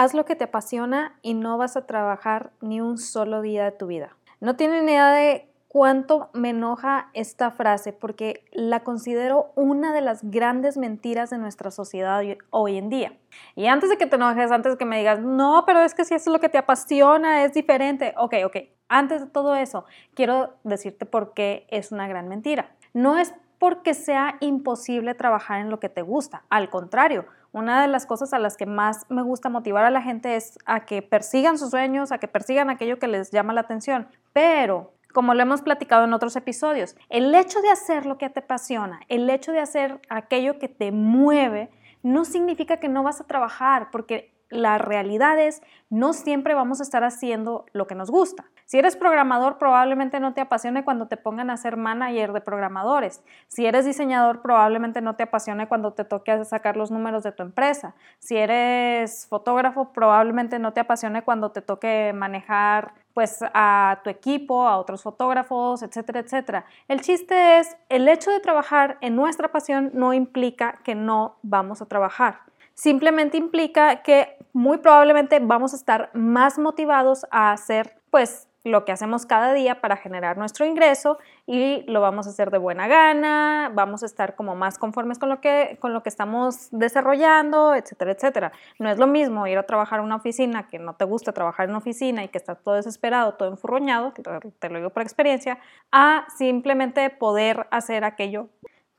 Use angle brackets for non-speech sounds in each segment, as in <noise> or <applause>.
haz lo que te apasiona y no vas a trabajar ni un solo día de tu vida. No tienen idea de cuánto me enoja esta frase porque la considero una de las grandes mentiras de nuestra sociedad hoy en día. Y antes de que te enojes, antes de que me digas, no, pero es que si eso es lo que te apasiona, es diferente. Ok, ok. Antes de todo eso, quiero decirte por qué es una gran mentira. No es porque sea imposible trabajar en lo que te gusta. Al contrario, una de las cosas a las que más me gusta motivar a la gente es a que persigan sus sueños, a que persigan aquello que les llama la atención. Pero como lo hemos platicado en otros episodios, el hecho de hacer lo que te apasiona, el hecho de hacer aquello que te mueve, no significa que no vas a trabajar, porque la realidad es, no siempre vamos a estar haciendo lo que nos gusta. Si eres programador, probablemente no te apasione cuando te pongan a ser manager de programadores. Si eres diseñador, probablemente no te apasione cuando te toque sacar los números de tu empresa. Si eres fotógrafo, probablemente no te apasione cuando te toque manejar pues a tu equipo, a otros fotógrafos, etcétera, etcétera. El chiste es, el hecho de trabajar en nuestra pasión no implica que no vamos a trabajar. Simplemente implica que muy probablemente vamos a estar más motivados a hacer pues lo que hacemos cada día para generar nuestro ingreso y lo vamos a hacer de buena gana, vamos a estar como más conformes con lo que, con lo que estamos desarrollando, etcétera, etcétera. No es lo mismo ir a trabajar en una oficina que no te gusta trabajar en una oficina y que estás todo desesperado, todo enfurroñado, te lo digo por experiencia, a simplemente poder hacer aquello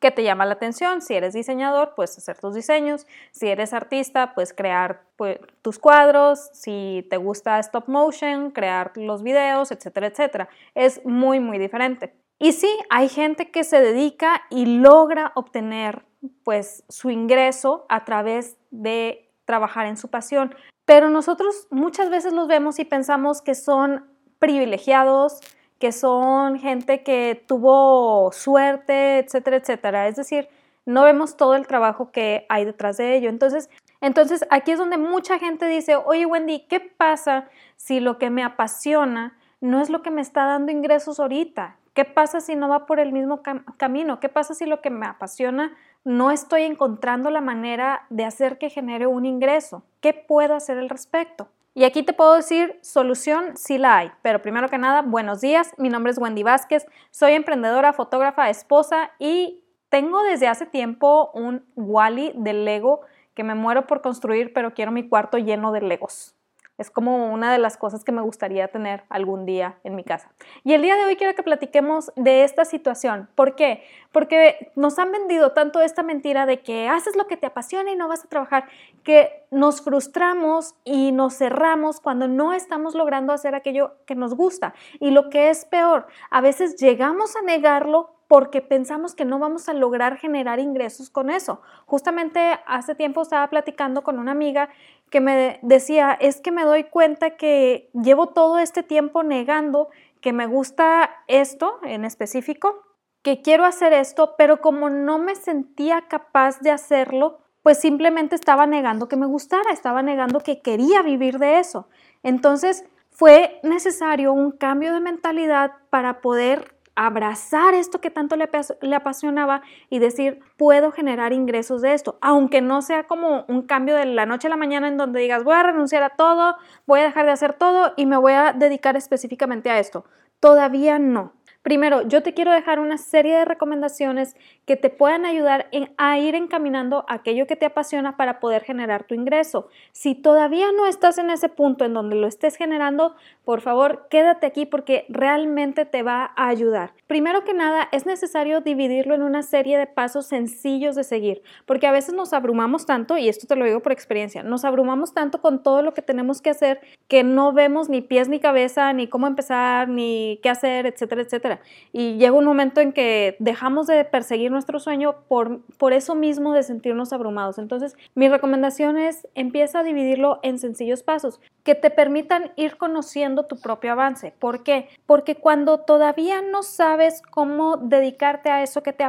que te llama la atención. Si eres diseñador, pues hacer tus diseños. Si eres artista, pues crear pues, tus cuadros. Si te gusta stop motion, crear los videos, etcétera, etcétera. Es muy, muy diferente. Y sí, hay gente que se dedica y logra obtener pues su ingreso a través de trabajar en su pasión. Pero nosotros muchas veces los vemos y pensamos que son privilegiados, que son gente que tuvo suerte, etcétera, etcétera. Es decir, no vemos todo el trabajo que hay detrás de ello. Entonces, entonces aquí es donde mucha gente dice, oye Wendy, ¿qué pasa si lo que me apasiona no es lo que me está dando ingresos ahorita? ¿Qué pasa si no va por el mismo camino? ¿Qué pasa si lo que me apasiona no estoy encontrando la manera de hacer que genere un ingreso? ¿Qué puedo hacer al respecto? Y aquí te puedo decir, solución sí la hay. Pero primero que nada, buenos días. Mi nombre es Wendy Vázquez. Soy emprendedora, fotógrafa, esposa y tengo desde hace tiempo un Wally de Lego que me muero por construir, pero quiero mi cuarto lleno de Legos. Es como una de las cosas que me gustaría tener algún día en mi casa. Y el día de hoy quiero que platiquemos de esta situación. ¿Por qué? Porque nos han vendido tanto esta mentira de que haces lo que te apasiona y no vas a trabajar, que nos frustramos y nos cerramos cuando no estamos logrando hacer aquello que nos gusta. Y lo que es peor, a veces llegamos a negarlo porque pensamos que no vamos a lograr generar ingresos con eso. Justamente hace tiempo estaba platicando con una amiga que me decía, es que me doy cuenta que llevo todo este tiempo negando que me gusta esto en específico, que quiero hacer esto, pero como no me sentía capaz de hacerlo, pues simplemente estaba negando que me gustara, estaba negando que quería vivir de eso. Entonces fue necesario un cambio de mentalidad para poder abrazar esto que tanto le, apasionaba y decir, puedo generar ingresos de esto, aunque no sea como un cambio de la noche a la mañana en donde digas, voy a renunciar a todo, voy a dejar de hacer todo y me voy a dedicar específicamente a esto. Todavía no. Primero, yo te quiero dejar una serie de recomendaciones que te puedan ayudar a ir encaminando aquello que te apasiona para poder generar tu ingreso. Si todavía no estás en ese punto en donde lo estés generando, por favor, quédate aquí porque realmente te va a ayudar. Primero que nada, es necesario dividirlo en una serie de pasos sencillos de seguir, porque a veces nos abrumamos tanto, y esto te lo digo por experiencia, nos abrumamos tanto con todo lo que tenemos que hacer que no vemos ni pies ni cabeza, ni cómo empezar, ni qué hacer, etcétera, etcétera. Y llega un momento en que dejamos de perseguir nuestro sueño por, por eso mismo de sentirnos abrumados. Entonces, mi recomendación es empieza a dividirlo en sencillos pasos que te permitan ir conociendo tu propio avance. ¿Por qué? Porque cuando todavía no sabes cómo dedicarte a eso que te,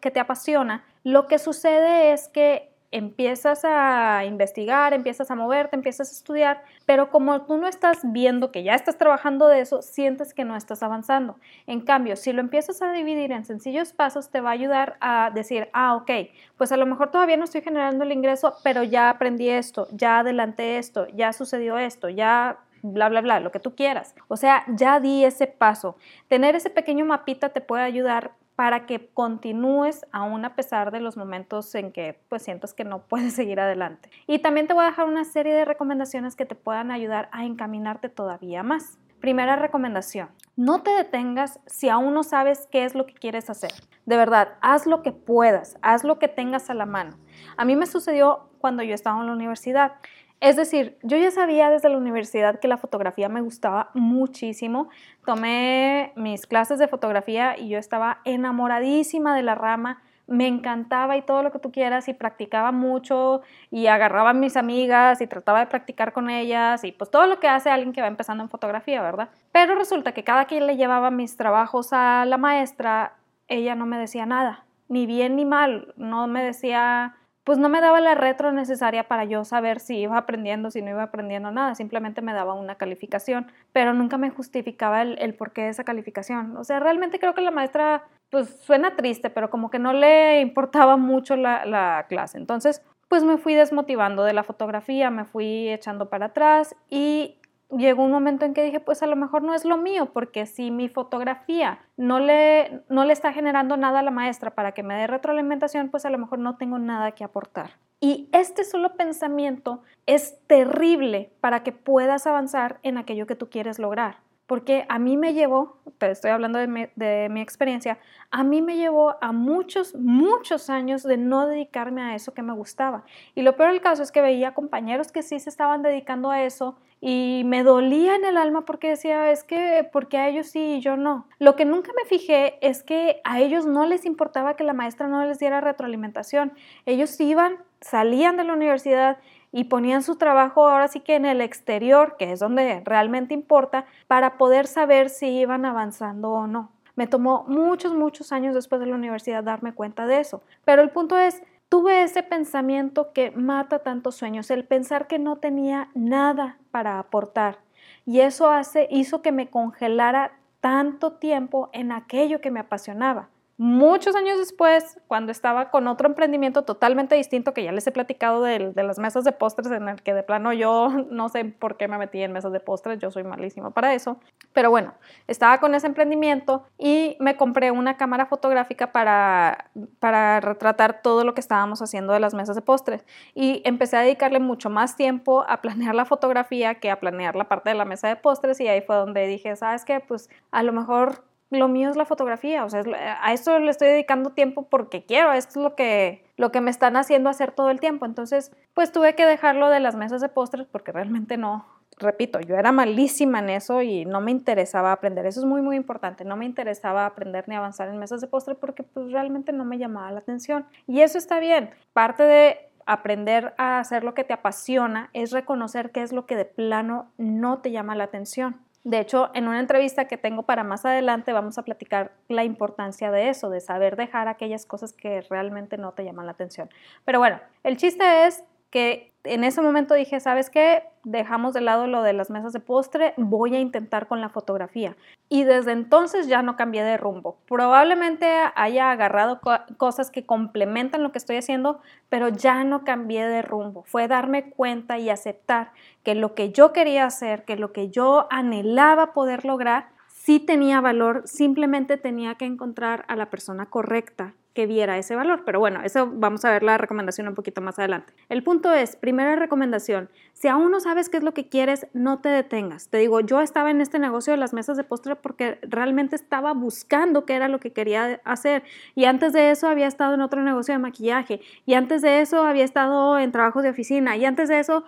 que te apasiona, lo que sucede es que empiezas a investigar, empiezas a moverte, empiezas a estudiar, pero como tú no estás viendo que ya estás trabajando de eso, sientes que no estás avanzando. En cambio, si lo empiezas a dividir en sencillos pasos, te va a ayudar a decir, ah, ok, pues a lo mejor todavía no estoy generando el ingreso, pero ya aprendí esto, ya adelanté esto, ya sucedió esto, ya bla, bla, bla, lo que tú quieras. O sea, ya di ese paso. Tener ese pequeño mapita te puede ayudar para que continúes aún a pesar de los momentos en que pues sientas que no <laughs> puedes seguir adelante. Y también te voy a dejar una serie de recomendaciones que te puedan ayudar a encaminarte todavía más. Primera recomendación, no te detengas si aún no sabes qué es lo que quieres hacer. De verdad, haz lo que puedas, haz lo que tengas a la mano. A mí me sucedió cuando yo estaba en la universidad. Es decir, yo ya sabía desde la universidad que la fotografía me gustaba muchísimo. Tomé mis clases de fotografía y yo estaba enamoradísima de la rama. Me encantaba y todo lo que tú quieras y practicaba mucho y agarraba a mis amigas y trataba de practicar con ellas y pues todo lo que hace alguien que va empezando en fotografía, ¿verdad? Pero resulta que cada quien le llevaba mis trabajos a la maestra, ella no me decía nada, ni bien ni mal, no me decía pues no me daba la retro necesaria para yo saber si iba aprendiendo, si no iba aprendiendo nada, simplemente me daba una calificación, pero nunca me justificaba el, porqué de esa calificación. O sea, realmente creo que la maestra, pues suena triste, pero como que no le importaba mucho la, la clase. Entonces, pues me fui desmotivando de la fotografía, me fui echando para atrás y llegó un momento en que dije, pues a lo mejor no es lo mío, porque si mi fotografía no le, no le está generando nada a la maestra para que me dé retroalimentación, pues a lo mejor no tengo nada que aportar. Y este solo pensamiento es terrible para que puedas avanzar en aquello que tú quieres lograr porque a mí me llevó, te estoy hablando de mi, experiencia, a mí me llevó a muchos, muchos años de no dedicarme a eso que me gustaba. Y lo peor del caso es que veía compañeros que sí se estaban dedicando a eso y me dolía en el alma porque decía, es que, porque a ellos sí y yo no. Lo que nunca me fijé es que a ellos no les importaba que la maestra no les diera retroalimentación. Ellos iban, salían de la universidad y ponían su trabajo ahora sí que en el exterior, que es donde realmente importa, para poder saber si iban avanzando o no. Me tomó muchos, muchos años después de la universidad darme cuenta de eso. Pero el punto es, tuve ese pensamiento que mata tantos sueños, el pensar que no tenía nada para aportar. Y eso hace, hizo que me congelara tanto tiempo en aquello que me apasionaba. Muchos años después, cuando estaba con otro emprendimiento totalmente distinto, que ya les he platicado de, las mesas de postres, en el que de plano yo <laughs> no sé por qué me metí en mesas de postres, yo soy malísima para eso, pero bueno, estaba con ese emprendimiento y me compré una cámara fotográfica para, para retratar todo lo que estábamos haciendo de las mesas de postres y empecé a dedicarle mucho más tiempo a planear la fotografía que a planear la parte de la mesa de postres y ahí fue donde dije, ¿sabes qué? Pues a lo mejor lo mío es la fotografía, o sea, a esto le estoy dedicando tiempo porque quiero, esto es lo que, lo que me están haciendo hacer todo el tiempo. Entonces, pues tuve que dejarlo de las mesas de postres porque realmente no, repito, yo era malísima en eso y no me interesaba aprender. Eso es muy, muy importante. No me interesaba aprender ni avanzar en mesas de postres porque pues realmente no me llamaba la atención. Y eso está bien. Parte de aprender a hacer lo que te apasiona es reconocer qué es lo que de plano no te llama la atención. De hecho, en una entrevista que tengo para más adelante vamos a platicar la importancia de eso, de saber dejar aquellas cosas que realmente no te llaman la atención. Pero bueno, el chiste es que en ese momento dije, ¿sabes qué? Dejamos de lado lo de las mesas de postre, voy a intentar con la fotografía. Y desde entonces ya no cambié de rumbo. Probablemente haya agarrado cosas que complementan lo que estoy haciendo, pero ya no cambié de rumbo. Fue darme cuenta y aceptar que lo que yo quería hacer, que lo que yo anhelaba poder lograr, sí tenía valor, simplemente tenía que encontrar a la persona correcta que viera ese valor. Pero bueno, eso vamos a ver la recomendación un poquito más adelante. El punto es, primera recomendación, si aún no sabes qué es lo que quieres, no te detengas. Te digo, yo estaba en este negocio de las mesas de postre porque realmente estaba buscando qué era lo que quería hacer. Y antes de eso había estado en otro negocio de maquillaje. Y antes de eso había estado en trabajos de oficina. Y antes de eso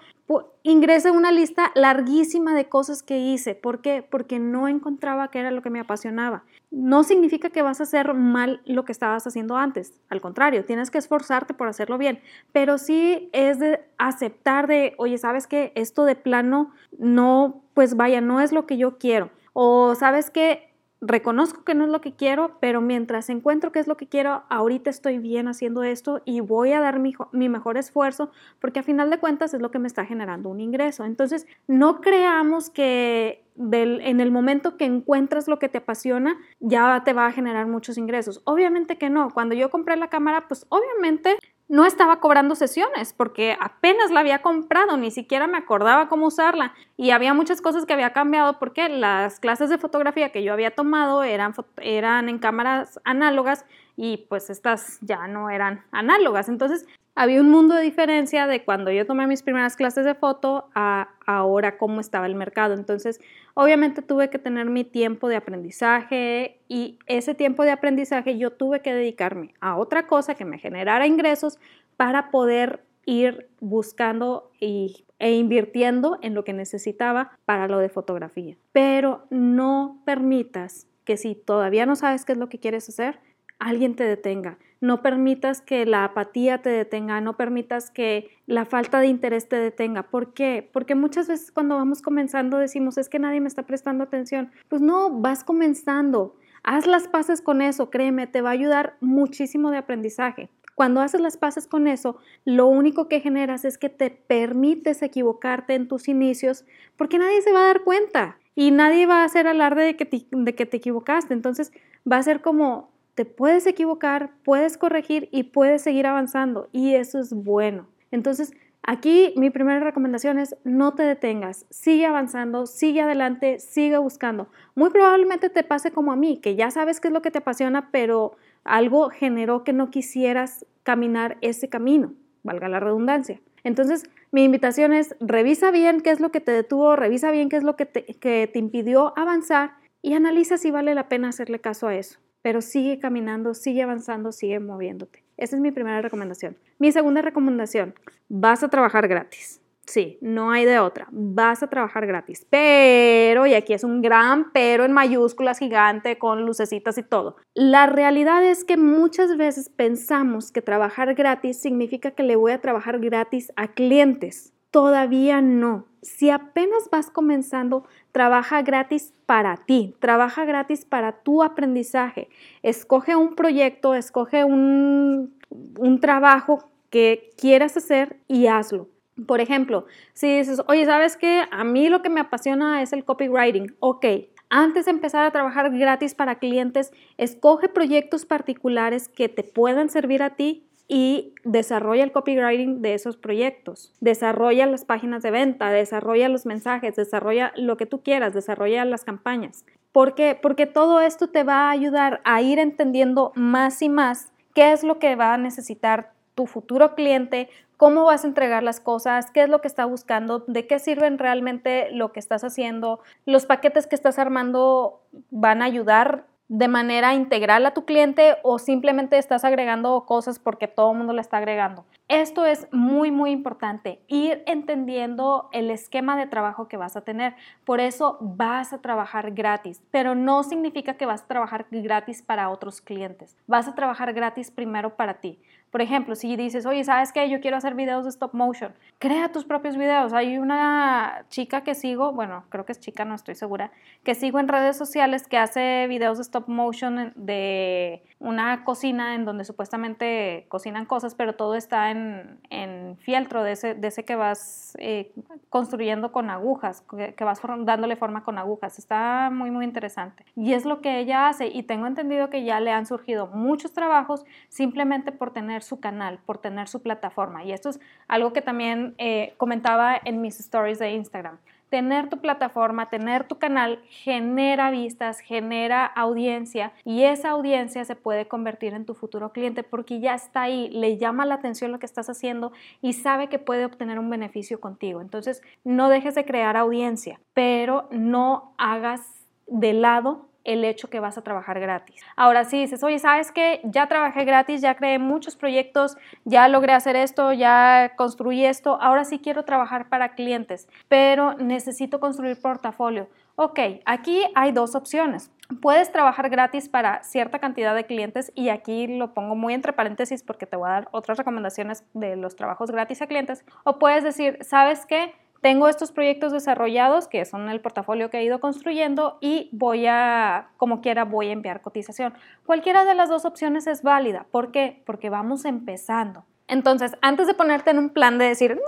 ingresé una lista larguísima de cosas que hice. ¿Por qué? Porque no encontraba qué era lo que me apasionaba. No significa que vas a hacer mal lo que estabas haciendo antes. Al contrario, tienes que esforzarte por hacerlo bien. Pero sí es de aceptar de, oye, ¿sabes qué? Esto de plano no, pues vaya, no es lo que yo quiero. O sabes que reconozco que no es lo que quiero, pero mientras encuentro qué es lo que quiero, ahorita estoy bien haciendo esto y voy a dar mi, mejor esfuerzo porque a final de cuentas es lo que me está generando un ingreso. Entonces, no creamos que en el momento que encuentras lo que te apasiona, ya te va a generar muchos ingresos. Obviamente que no. Cuando yo compré la cámara, pues obviamente no estaba cobrando sesiones porque apenas la había comprado, ni siquiera me acordaba cómo usarla. Y había muchas cosas que había cambiado porque las clases de fotografía que yo había tomado eran, eran en cámaras análogas y pues estas ya no eran análogas. Entonces había un mundo de diferencia de cuando yo tomé mis primeras clases de foto a ahora cómo estaba el mercado. Entonces, obviamente tuve que tener mi tiempo de aprendizaje y ese tiempo de aprendizaje yo tuve que dedicarme a otra cosa que me generara ingresos para poder ir buscando y, e invirtiendo en lo que necesitaba para lo de fotografía. Pero no permitas que si todavía no sabes qué es lo que quieres hacer, alguien te detenga. No permitas que la apatía te detenga, no permitas que la falta de interés te detenga. ¿Por qué? Porque muchas veces cuando vamos comenzando decimos, es que nadie me está prestando atención. Pues no, vas comenzando. Haz las paces con eso, créeme, te va a ayudar muchísimo de aprendizaje. Cuando haces las paces con eso, lo único que generas es que te permites equivocarte en tus inicios porque nadie se va a dar cuenta y nadie va a hacer alarde de que de que te equivocaste. Entonces va a ser como, te puedes equivocar, puedes corregir y puedes seguir avanzando y eso es bueno. Entonces, aquí mi primera recomendación es no te detengas, sigue avanzando, sigue adelante, sigue buscando. Muy probablemente te pase como a mí, que ya sabes qué es lo que te apasiona, pero algo generó que no quisieras caminar ese camino, valga la redundancia. Entonces, mi invitación es revisa bien qué es lo que te detuvo, revisa bien qué es lo que te, que te impidió avanzar y analiza si vale la pena hacerle caso a eso pero sigue caminando, sigue avanzando, sigue moviéndote. Esa es mi primera recomendación. Mi segunda recomendación, vas a trabajar gratis. Sí, no hay de otra. Vas a trabajar gratis. Pero, y aquí es un gran pero en mayúsculas gigante con lucecitas y todo. La realidad es que muchas veces pensamos que trabajar gratis significa que le voy a trabajar gratis a clientes. Todavía no. Si apenas vas comenzando, trabaja gratis para ti, trabaja gratis para tu aprendizaje. Escoge un proyecto, escoge un, un trabajo que quieras hacer y hazlo. Por ejemplo, si dices, oye, ¿sabes qué? A mí lo que me apasiona es el copywriting. Ok, antes de empezar a trabajar gratis para clientes, escoge proyectos particulares que te puedan servir a ti y desarrolla el copywriting de esos proyectos, desarrolla las páginas de venta, desarrolla los mensajes, desarrolla lo que tú quieras, desarrolla las campañas. ¿Por qué? Porque todo esto te va a ayudar a ir entendiendo más y más qué es lo que va a necesitar tu futuro cliente, cómo vas a entregar las cosas, qué es lo que está buscando, de qué sirven realmente lo que estás haciendo, los paquetes que estás armando van a ayudar de manera integral a tu cliente o simplemente estás agregando cosas porque todo el mundo le está agregando. Esto es muy, muy importante, ir entendiendo el esquema de trabajo que vas a tener. Por eso vas a trabajar gratis, pero no significa que vas a trabajar gratis para otros clientes. Vas a trabajar gratis primero para ti. Por ejemplo, si dices, oye, ¿sabes qué? Yo quiero hacer videos de stop motion. Crea tus propios videos. Hay una chica que sigo, bueno, creo que es chica, no estoy segura, que sigo en redes sociales que hace videos de stop motion de una cocina en donde supuestamente cocinan cosas, pero todo está en, en fieltro de ese, de ese que vas eh, construyendo con agujas, que, que, vas dándole forma con agujas. Está muy, muy interesante. Y es lo que ella hace y tengo entendido que ya le han surgido muchos trabajos simplemente por tener su canal, por tener su plataforma. Y esto es algo que también eh, comentaba en mis stories de Instagram tener tu plataforma, tener tu canal genera vistas, genera audiencia y esa audiencia se puede convertir en tu futuro cliente porque ya está ahí, le llama la atención lo que estás haciendo y sabe que puede obtener un beneficio contigo. Entonces, no dejes de crear audiencia, pero no hagas de lado el hecho que vas a trabajar gratis. Ahora sí dices, oye, ¿sabes qué? Ya trabajé gratis, ya creé muchos proyectos, ya logré hacer esto, ya construí esto, ahora sí quiero trabajar para clientes, pero necesito construir portafolio. Ok, aquí hay dos opciones. Puedes trabajar gratis para cierta cantidad de clientes y aquí lo pongo muy entre paréntesis porque te voy a dar otras recomendaciones de los trabajos gratis a clientes. O puedes decir, ¿sabes qué? Tengo estos proyectos desarrollados que son el portafolio que he ido construyendo y voy a, como quiera, voy a enviar cotización. Cualquiera de las dos opciones es válida. ¿Por qué? Porque vamos empezando. Entonces, antes de ponerte en un plan de decir, no,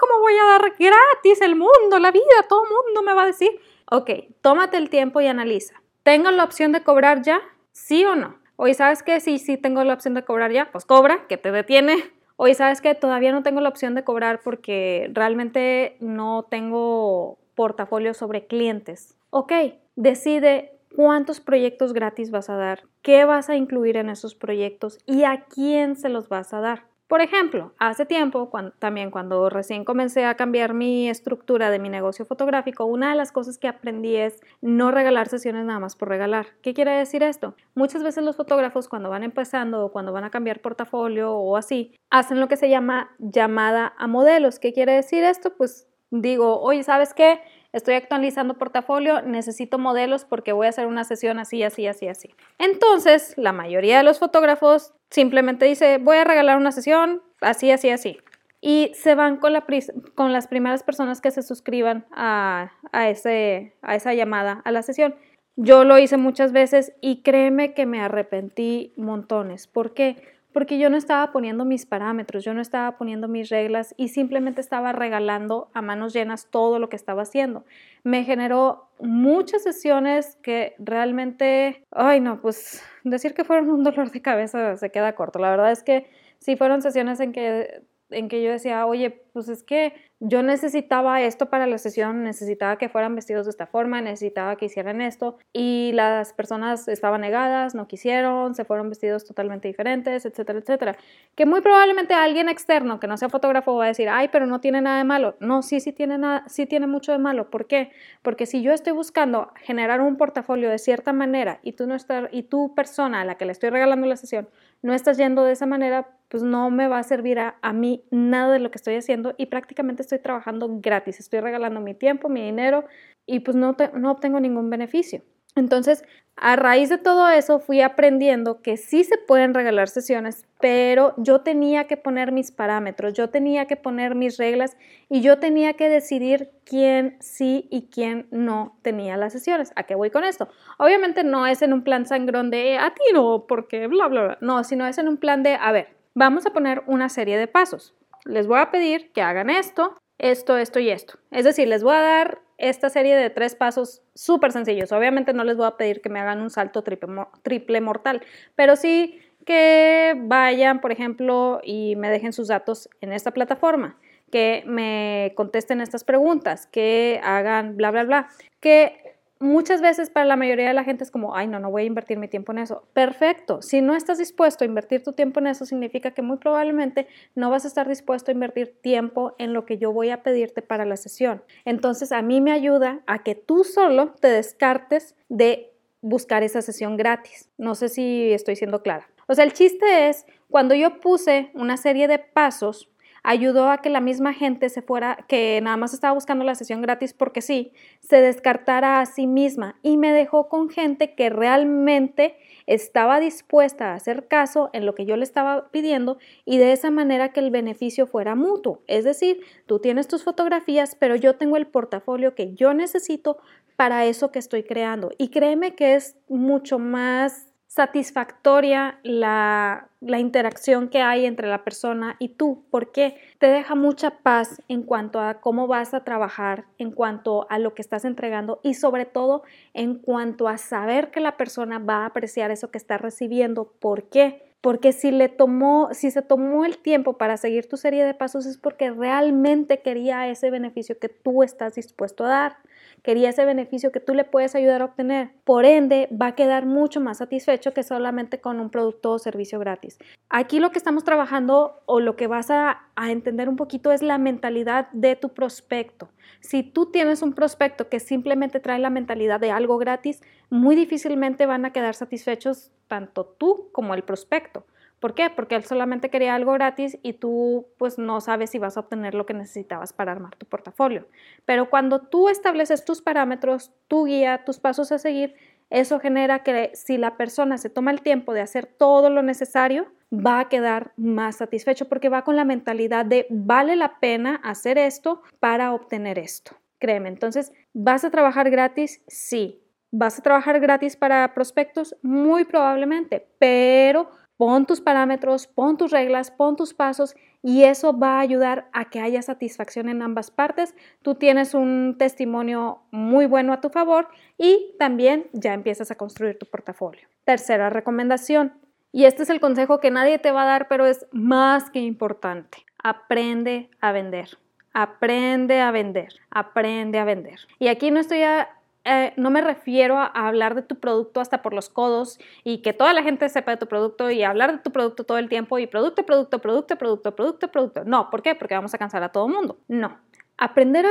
¿cómo voy a dar gratis el mundo, la vida, todo el mundo me va a decir? Ok, tómate el tiempo y analiza. ¿Tengo la opción de cobrar ya? ¿Sí o no? Oye, ¿sabes qué? Sí, sí tengo la opción de cobrar ya. Pues cobra, que te detiene. Oye, ¿sabes qué? Todavía no tengo la opción de cobrar porque realmente no tengo portafolio sobre clientes. Ok, decide cuántos proyectos gratis vas a dar, qué vas a incluir en esos proyectos y a quién se los vas a dar. Por ejemplo, hace tiempo, también cuando recién comencé a cambiar mi estructura de mi negocio fotográfico, una de las cosas que aprendí es no regalar sesiones nada más por regalar. ¿Qué quiere decir esto? Muchas veces los fotógrafos cuando van empezando o cuando van a cambiar portafolio o así, hacen lo que se llama llamada a modelos. ¿Qué quiere decir esto? Pues digo, oye, ¿sabes qué? Estoy actualizando portafolio, necesito modelos porque voy a hacer una sesión así, así, así, así. Entonces, la mayoría de los fotógrafos simplemente dice, voy a regalar una sesión así, así, así. Y se van con, la, con las primeras personas que se suscriban a, ese, a esa llamada, a la sesión. Yo lo hice muchas veces y créeme que me arrepentí montones. ¿Por qué? Porque yo no estaba poniendo mis parámetros, yo no estaba poniendo mis reglas y simplemente estaba regalando a manos llenas todo lo que estaba haciendo. Me generó muchas sesiones que realmente, ay no, pues decir que fueron un dolor de cabeza se queda corto. La verdad es que sí fueron sesiones en que en que yo decía, oye, pues es que yo necesitaba esto para la sesión, necesitaba que fueran vestidos de esta forma, necesitaba que hicieran esto y las personas estaban negadas, no quisieron, se fueron vestidos totalmente diferentes, etcétera, etcétera. Que muy probablemente alguien externo que no sea fotógrafo va a decir, ay, pero no tiene nada de malo. No, sí, sí tiene, nada, sí tiene mucho de malo. ¿Por qué? Porque si yo estoy buscando generar un portafolio de cierta manera y tú, no estás, y tu persona a la que le estoy regalando la sesión no estás yendo de esa manera, pues no me va a servir a, mí nada de lo que estoy haciendo y prácticamente estoy trabajando gratis, estoy regalando mi tiempo, mi dinero y pues no, no obtengo ningún beneficio. Entonces, a raíz de todo eso, fui aprendiendo que sí se pueden regalar sesiones, pero yo tenía que poner mis parámetros, yo tenía que poner mis reglas y yo tenía que decidir quién sí y quién no tenía las sesiones. ¿A qué voy con esto? Obviamente no es en un plan sangrón de a ti no, porque bla, bla, bla. No, sino es en un plan de, a ver, vamos a poner una serie de pasos. Les voy a pedir que hagan esto, esto, esto y esto. Es decir, les voy a dar esta serie de tres pasos súper sencillos. Obviamente no les voy a pedir que me hagan un salto triple, mortal, pero sí que vayan, por ejemplo, y me dejen sus datos en esta plataforma, que me contesten estas preguntas, que hagan bla, bla, bla, que muchas veces para la mayoría de la gente es como, ay, no, no voy a invertir mi tiempo en eso. Perfecto. Si no estás dispuesto a invertir tu tiempo en eso, significa que muy probablemente no vas a estar dispuesto a invertir tiempo en lo que yo voy a pedirte para la sesión. Entonces, a mí me ayuda a que tú solo te descartes de buscar esa sesión gratis. No sé si estoy siendo clara. O sea, el chiste es, cuando yo puse una serie de pasos ayudó a que la misma gente se fuera, que nada más estaba buscando la sesión gratis porque sí, se descartara a sí misma y me dejó con gente que realmente estaba dispuesta a hacer caso en lo que yo le estaba pidiendo y de esa manera que el beneficio fuera mutuo. Es decir, tú tienes tus fotografías, pero yo tengo el portafolio que yo necesito para eso que estoy creando. Y créeme que es mucho más satisfactoria la, interacción que hay entre la persona y tú, porque te deja mucha paz en cuanto a cómo vas a trabajar, en cuanto a lo que estás entregando y sobre todo en cuanto a saber que la persona va a apreciar eso que está recibiendo. ¿Por qué? Porque si le tomó, si se tomó el tiempo para seguir tu serie de pasos es porque realmente quería ese beneficio que tú estás dispuesto a dar quería ese beneficio que tú le puedes ayudar a obtener. Por ende, va a quedar mucho más satisfecho que solamente con un producto o servicio gratis. Aquí lo que estamos trabajando o lo que vas a, a entender un poquito es la mentalidad de tu prospecto. Si tú tienes un prospecto que simplemente trae la mentalidad de algo gratis, muy difícilmente van a quedar satisfechos tanto tú como el prospecto. ¿Por qué? Porque él solamente quería algo gratis y tú pues no sabes si vas a obtener lo que necesitabas para armar tu portafolio. Pero cuando tú estableces tus parámetros, tu guía, tus pasos a seguir, eso genera que si la persona se toma el tiempo de hacer todo lo necesario, va a quedar más satisfecho porque va con la mentalidad de vale la pena hacer esto para obtener esto. Créeme, entonces, ¿vas a trabajar gratis? Sí. ¿Vas a trabajar gratis para prospectos? Muy probablemente, pero pon tus parámetros, pon tus reglas, pon tus pasos y eso va a ayudar a que haya satisfacción en ambas partes. Tú tienes un testimonio muy bueno a tu favor y también ya empiezas a construir tu portafolio. Tercera recomendación, y este es el consejo que nadie te va a dar, pero es más que importante. Aprende a vender. Aprende a vender. Aprende a vender. Y aquí no estoy a, eh, no me refiero a, hablar de tu producto hasta por los codos y que toda la gente sepa de tu producto y hablar de tu producto todo el tiempo y producto, producto, producto, producto, producto, producto. No, ¿por qué? Porque vamos a cansar a todo el mundo. No. Aprender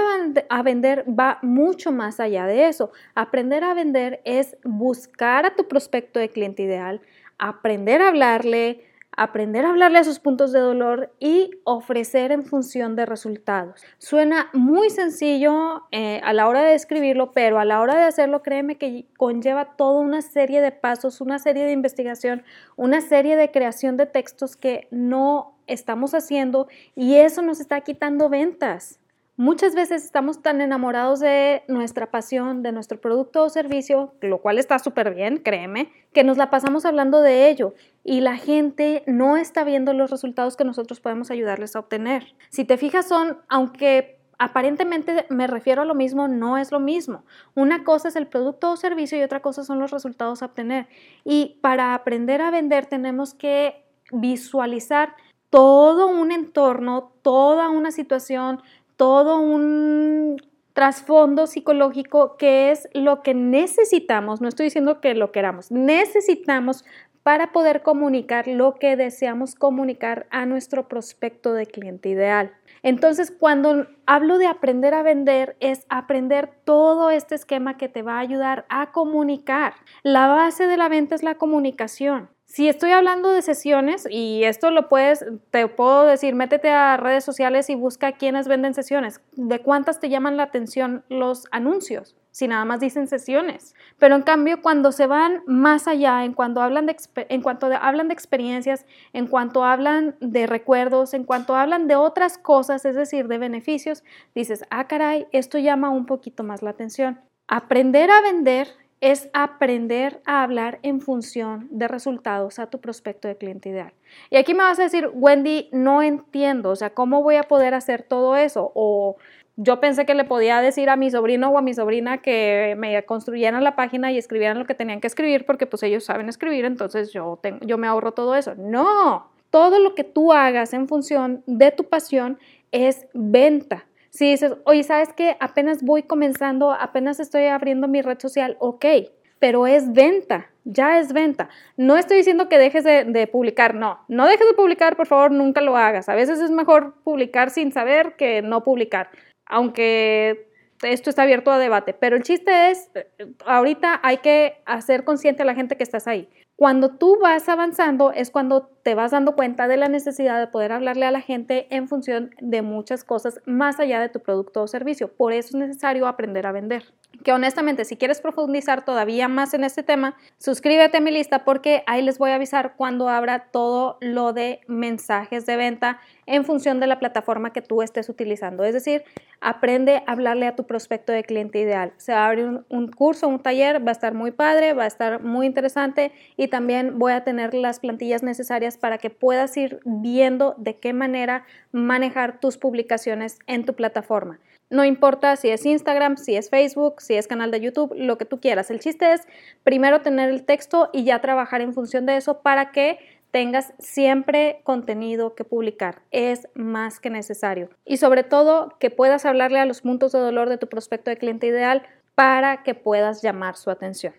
a, vender va mucho más allá de eso. Aprender a vender es buscar a tu prospecto de cliente ideal, aprender a hablarle, aprender a hablarle a sus puntos de dolor y ofrecer en función de resultados. Suena muy sencillo eh, a la hora de escribirlo, pero a la hora de hacerlo, créeme que conlleva toda una serie de pasos, una serie de investigación, una serie de creación de textos que no estamos haciendo y eso nos está quitando ventas. Muchas veces estamos tan enamorados de nuestra pasión, de nuestro producto o servicio, lo cual está súper bien, créeme, que nos la pasamos hablando de ello y la gente no está viendo los resultados que nosotros podemos ayudarles a obtener. Si te fijas, son, aunque aparentemente me refiero a lo mismo, no es lo mismo. Una cosa es el producto o servicio y otra cosa son los resultados a obtener. Y para aprender a vender tenemos que visualizar todo un entorno, toda una situación, todo un trasfondo psicológico que es lo que necesitamos, no estoy diciendo que lo queramos, necesitamos para poder comunicar lo que deseamos comunicar a nuestro prospecto de cliente ideal. Entonces, cuando hablo de aprender a vender, es aprender todo este esquema que te va a ayudar a comunicar. La base de la venta es la comunicación. Si estoy hablando de sesiones, y esto lo puedes, te puedo decir, métete a redes sociales y busca quiénes venden sesiones. ¿De cuántas te llaman la atención los anuncios? Si nada más dicen sesiones. Pero en cambio, cuando se van más allá, en cuanto hablan de, en cuanto hablan de experiencias, en cuanto hablan de recuerdos, en cuanto hablan de otras cosas, es decir, de beneficios, dices, ah, caray, esto llama un poquito más la atención. Aprender a vender es aprender a hablar en función de resultados a tu prospecto de cliente ideal. Y aquí me vas a decir, Wendy, no entiendo, o sea, ¿cómo voy a poder hacer todo eso? O yo pensé que le podía decir a mi sobrino o a mi sobrina que me construyeran la página y escribieran lo que tenían que escribir porque pues ellos saben escribir, entonces yo, tengo, yo me ahorro todo eso. No, todo lo que tú hagas en función de tu pasión es venta. Si dices, oye, ¿sabes qué? Apenas voy comenzando, apenas estoy abriendo mi red social, ok, pero es venta, ya es venta. No estoy diciendo que dejes de, publicar, no, no dejes de publicar, por favor, nunca lo hagas. A veces es mejor publicar sin saber que no publicar, aunque esto está abierto a debate, pero el chiste es, ahorita hay que hacer consciente a la gente que estás ahí. Cuando tú vas avanzando es cuando te vas dando cuenta de la necesidad de poder hablarle a la gente en función de muchas cosas más allá de tu producto o servicio. Por eso es necesario aprender a vender. Que honestamente, si quieres profundizar todavía más en este tema, suscríbete a mi lista porque ahí les voy a avisar cuando abra todo lo de mensajes de venta en función de la plataforma que tú estés utilizando. Es decir, aprende a hablarle a tu prospecto de cliente ideal. Se va a abrir un, un curso, un taller, va a estar muy padre, va a estar muy interesante y también voy a tener las plantillas necesarias para que puedas ir viendo de qué manera manejar tus publicaciones en tu plataforma. No importa si es Instagram, si es Facebook, si es canal de YouTube, lo que tú quieras. El chiste es primero tener el texto y ya trabajar en función de eso para que tengas siempre contenido que publicar. Es más que necesario. Y sobre todo que puedas hablarle a los puntos de dolor de tu prospecto de cliente ideal para que puedas llamar su atención.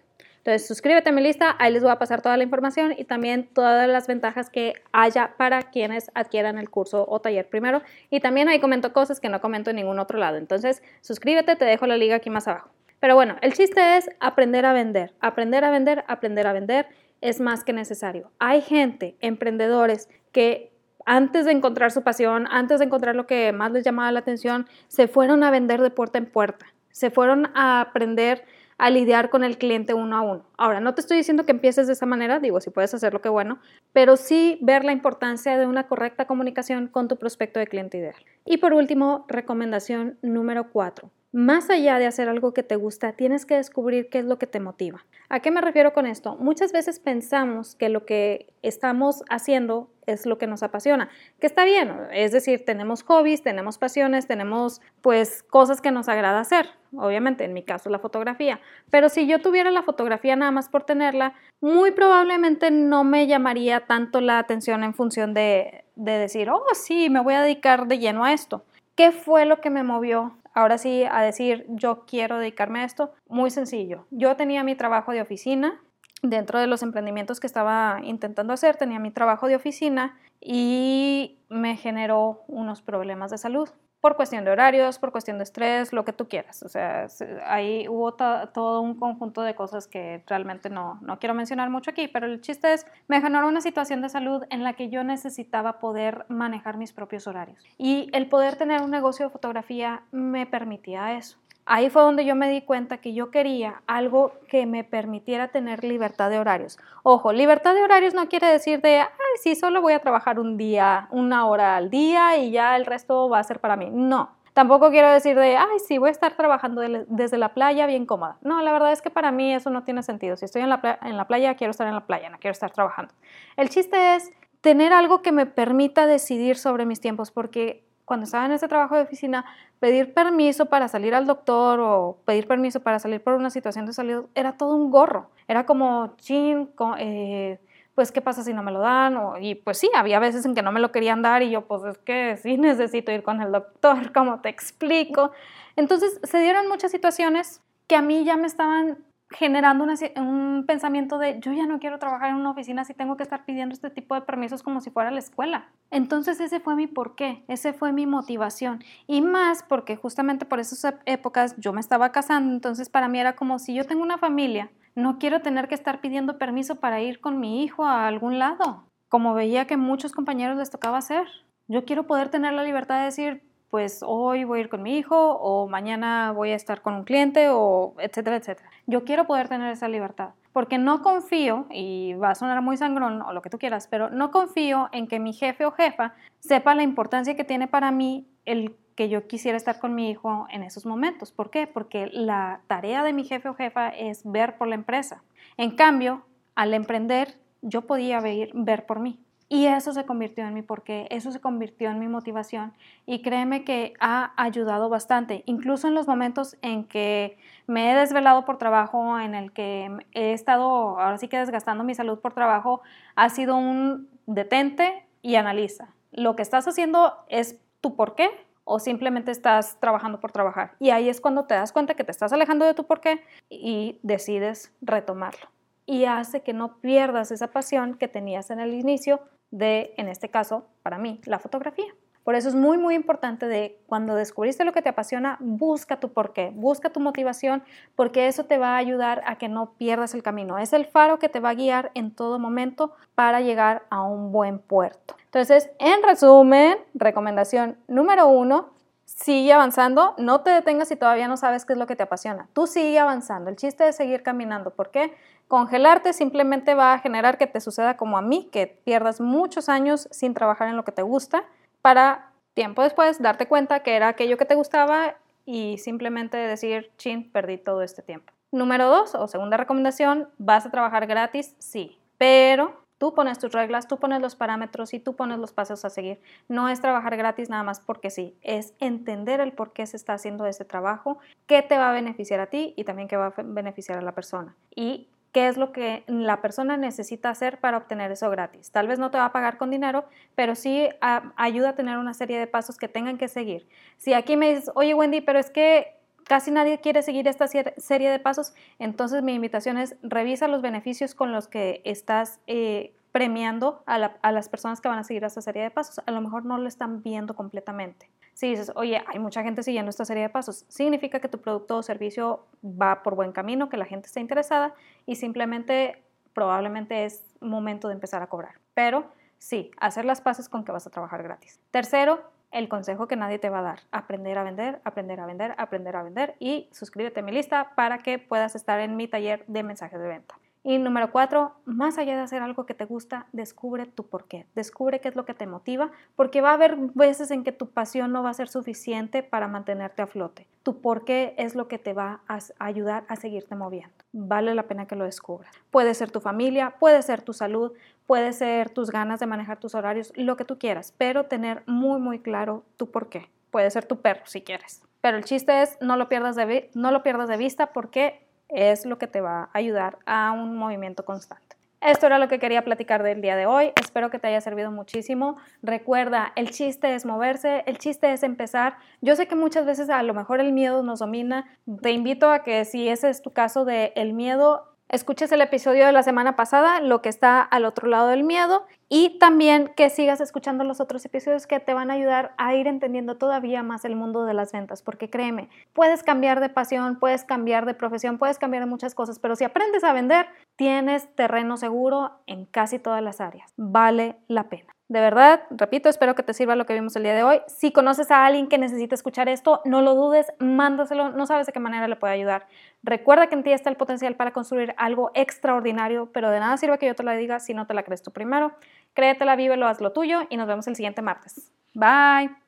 Entonces, suscríbete a mi lista, ahí les voy a pasar toda la información y también todas las ventajas que haya para quienes adquieran el curso o taller primero. Y también ahí comento cosas que no comento en ningún otro lado. Entonces, suscríbete, te dejo la liga aquí más abajo. Pero bueno, el chiste es aprender a vender, aprender a vender, aprender a vender es más que necesario. Hay gente, emprendedores, que antes de encontrar su pasión, antes de encontrar lo que más les llamaba la atención, se fueron a vender de puerta en puerta, se fueron a aprender a lidiar con el cliente uno a uno. Ahora, no te estoy diciendo que empieces de esa manera, digo, si puedes hacerlo, qué bueno, pero sí ver la importancia de una correcta comunicación con tu prospecto de cliente ideal. Y por último, recomendación número cuatro. Más allá de hacer algo que te gusta, tienes que descubrir qué es lo que te motiva. ¿A qué me refiero con esto? Muchas veces pensamos que lo que estamos haciendo es lo que nos apasiona, que está bien, es decir, tenemos hobbies, tenemos pasiones, tenemos pues cosas que nos agrada hacer, obviamente, en mi caso la fotografía, pero si yo tuviera la fotografía nada más por tenerla, muy probablemente no me llamaría tanto la atención en función de, de decir, oh sí, me voy a dedicar de lleno a esto. ¿Qué fue lo que me movió ahora sí a decir yo quiero dedicarme a esto? Muy sencillo. Yo tenía mi trabajo de oficina. Dentro de los emprendimientos que estaba intentando hacer, tenía mi trabajo de oficina y me generó unos problemas de salud por cuestión de horarios, por cuestión de estrés, lo que tú quieras. O sea, ahí hubo todo un conjunto de cosas que realmente no, no quiero mencionar mucho aquí, pero el chiste es, me generó una situación de salud en la que yo necesitaba poder manejar mis propios horarios. Y el poder tener un negocio de fotografía me permitía eso. Ahí fue donde yo me di cuenta que yo quería algo que me permitiera tener libertad de horarios. Ojo, libertad de horarios no quiere decir de, ay, sí, solo voy a trabajar un día, una hora al día y ya el resto va a ser para mí. No. Tampoco quiero decir de, ay, sí, voy a estar trabajando desde la playa bien cómoda. No, la verdad es que para mí eso no tiene sentido. Si estoy en la, playa, quiero estar en la playa, no quiero estar trabajando. El chiste es tener algo que me permita decidir sobre mis tiempos, porque cuando estaba en ese trabajo de oficina, pedir permiso para salir al doctor o pedir permiso para salir por una situación de salud era todo un gorro. Era como, chin, eh, pues qué pasa si no me lo dan y pues sí, había veces en que no me lo querían dar y yo pues es que sí <laughs> necesito ir con el doctor, como te explico. Entonces se dieron muchas situaciones que a mí ya me estaban generando un pensamiento de yo ya no quiero trabajar en una oficina si tengo que estar pidiendo este tipo de permisos como si fuera la escuela. Entonces ese fue mi porqué, ese fue mi motivación. Y más porque justamente por esas épocas yo me estaba casando, entonces para mí era como si yo tengo una familia, no quiero tener que estar pidiendo permiso para ir con mi hijo a algún lado, como veía que muchos compañeros les tocaba hacer. Yo quiero poder tener la libertad de decir, pues hoy voy a ir con mi hijo o mañana voy a estar con un cliente o etcétera, etcétera. Yo quiero poder tener esa libertad porque no confío, y va a sonar muy sangrón o lo que tú quieras, pero no confío en que mi jefe o jefa sepa la importancia que tiene para mí el que yo quisiera estar con mi hijo en esos momentos. ¿Por qué? Porque la tarea de mi jefe o jefa es ver por la empresa. En cambio, al emprender, yo podía ver, ver por mí. Y eso se convirtió en mi porqué, eso se convirtió en mi motivación y créeme que ha ayudado bastante, incluso en los momentos en que me he desvelado por trabajo, en el que he estado ahora sí que desgastando mi salud por trabajo, ha sido un detente y analiza. Lo que estás haciendo es tu porqué o simplemente estás trabajando por trabajar. Y ahí es cuando te das cuenta que te estás alejando de tu porqué y decides retomarlo. Y hace que no pierdas esa pasión que tenías en el inicio de, en este caso, para mí, la fotografía. Por eso es muy, muy importante de cuando descubriste lo que te apasiona, busca tu porqué, busca tu motivación, porque eso te va a ayudar a que no pierdas el camino. Es el faro que te va a guiar en todo momento para llegar a un buen puerto. Entonces, en resumen, recomendación número uno, sigue avanzando, no te detengas si todavía no sabes qué es lo que te apasiona. Tú sigue avanzando. El chiste es seguir caminando. ¿Por qué? Congelarte simplemente va a generar que te suceda como a mí, que pierdas muchos años sin trabajar en lo que te gusta para tiempo después darte cuenta que era aquello que te gustaba y simplemente decir, chin, perdí todo este tiempo. Número dos, o segunda recomendación, ¿vas a trabajar gratis? Sí, pero Tú pones tus reglas, tú pones los parámetros y tú pones los pasos a seguir. No es trabajar gratis nada más porque sí, es entender el por qué se está haciendo ese trabajo, qué te va a beneficiar a ti y también qué va a beneficiar a la persona. Y qué es lo que la persona necesita hacer para obtener eso gratis. Tal vez no te va a pagar con dinero, pero sí ayuda a tener una serie de pasos que tengan que seguir. Si aquí me dices, oye Wendy, pero es que casi nadie quiere seguir esta serie de pasos, entonces mi invitación es revisa los beneficios con los que estás eh, premiando a, a, las personas que van a seguir esta serie de pasos. A lo mejor no lo están viendo completamente. Si dices, oye, hay mucha gente siguiendo esta serie de pasos, significa que tu producto o servicio va por buen camino, que la gente está interesada y simplemente probablemente es momento de empezar a cobrar. Pero sí, hacer las paces con que vas a trabajar gratis. Tercero, el consejo que nadie te va a dar. Aprender a vender, aprender a vender, aprender a vender y suscríbete a mi lista para que puedas estar en mi taller de mensajes de venta. Y número cuatro, más allá de hacer algo que te gusta, descubre tu por qué. Descubre qué es lo que te motiva, porque va a haber veces en que tu pasión no va a ser suficiente para mantenerte a flote. Tu por qué es lo que te va a ayudar a seguirte moviendo. Vale la pena que lo descubras. Puede ser tu familia, puede ser tu salud, puede ser tus ganas de manejar tus horarios, lo que tú quieras, pero tener muy, muy claro tu por qué. Puede ser tu perro si quieres. Pero el chiste es no lo pierdas de, no lo pierdas de vista porque es lo que te va a ayudar a un movimiento constante. Esto era lo que quería platicar del día de hoy. Espero que te haya servido muchísimo. Recuerda, el chiste es moverse, el chiste es empezar. Yo sé que muchas veces a lo mejor el miedo nos domina. Te invito a que si ese es tu caso de el miedo, escuches el episodio de la semana pasada, lo que está al otro lado del miedo, y también que sigas escuchando los otros episodios que te van a ayudar a ir entendiendo todavía más el mundo de las ventas, porque créeme, puedes cambiar de pasión, puedes cambiar de profesión, puedes cambiar de muchas cosas, pero si aprendes a vender, tienes terreno seguro en casi todas las áreas. Vale la pena. De verdad, repito, espero que te sirva lo que vimos el día de hoy. Si conoces a alguien que necesita escuchar esto, no lo dudes, mándaselo, no sabes de qué manera le puede ayudar. Recuerda que en ti está el potencial para construir algo extraordinario, pero de nada sirve que yo te lo diga si no te la crees tú primero. Créetela, vívelo, haz lo tuyo y nos vemos el siguiente martes. Bye.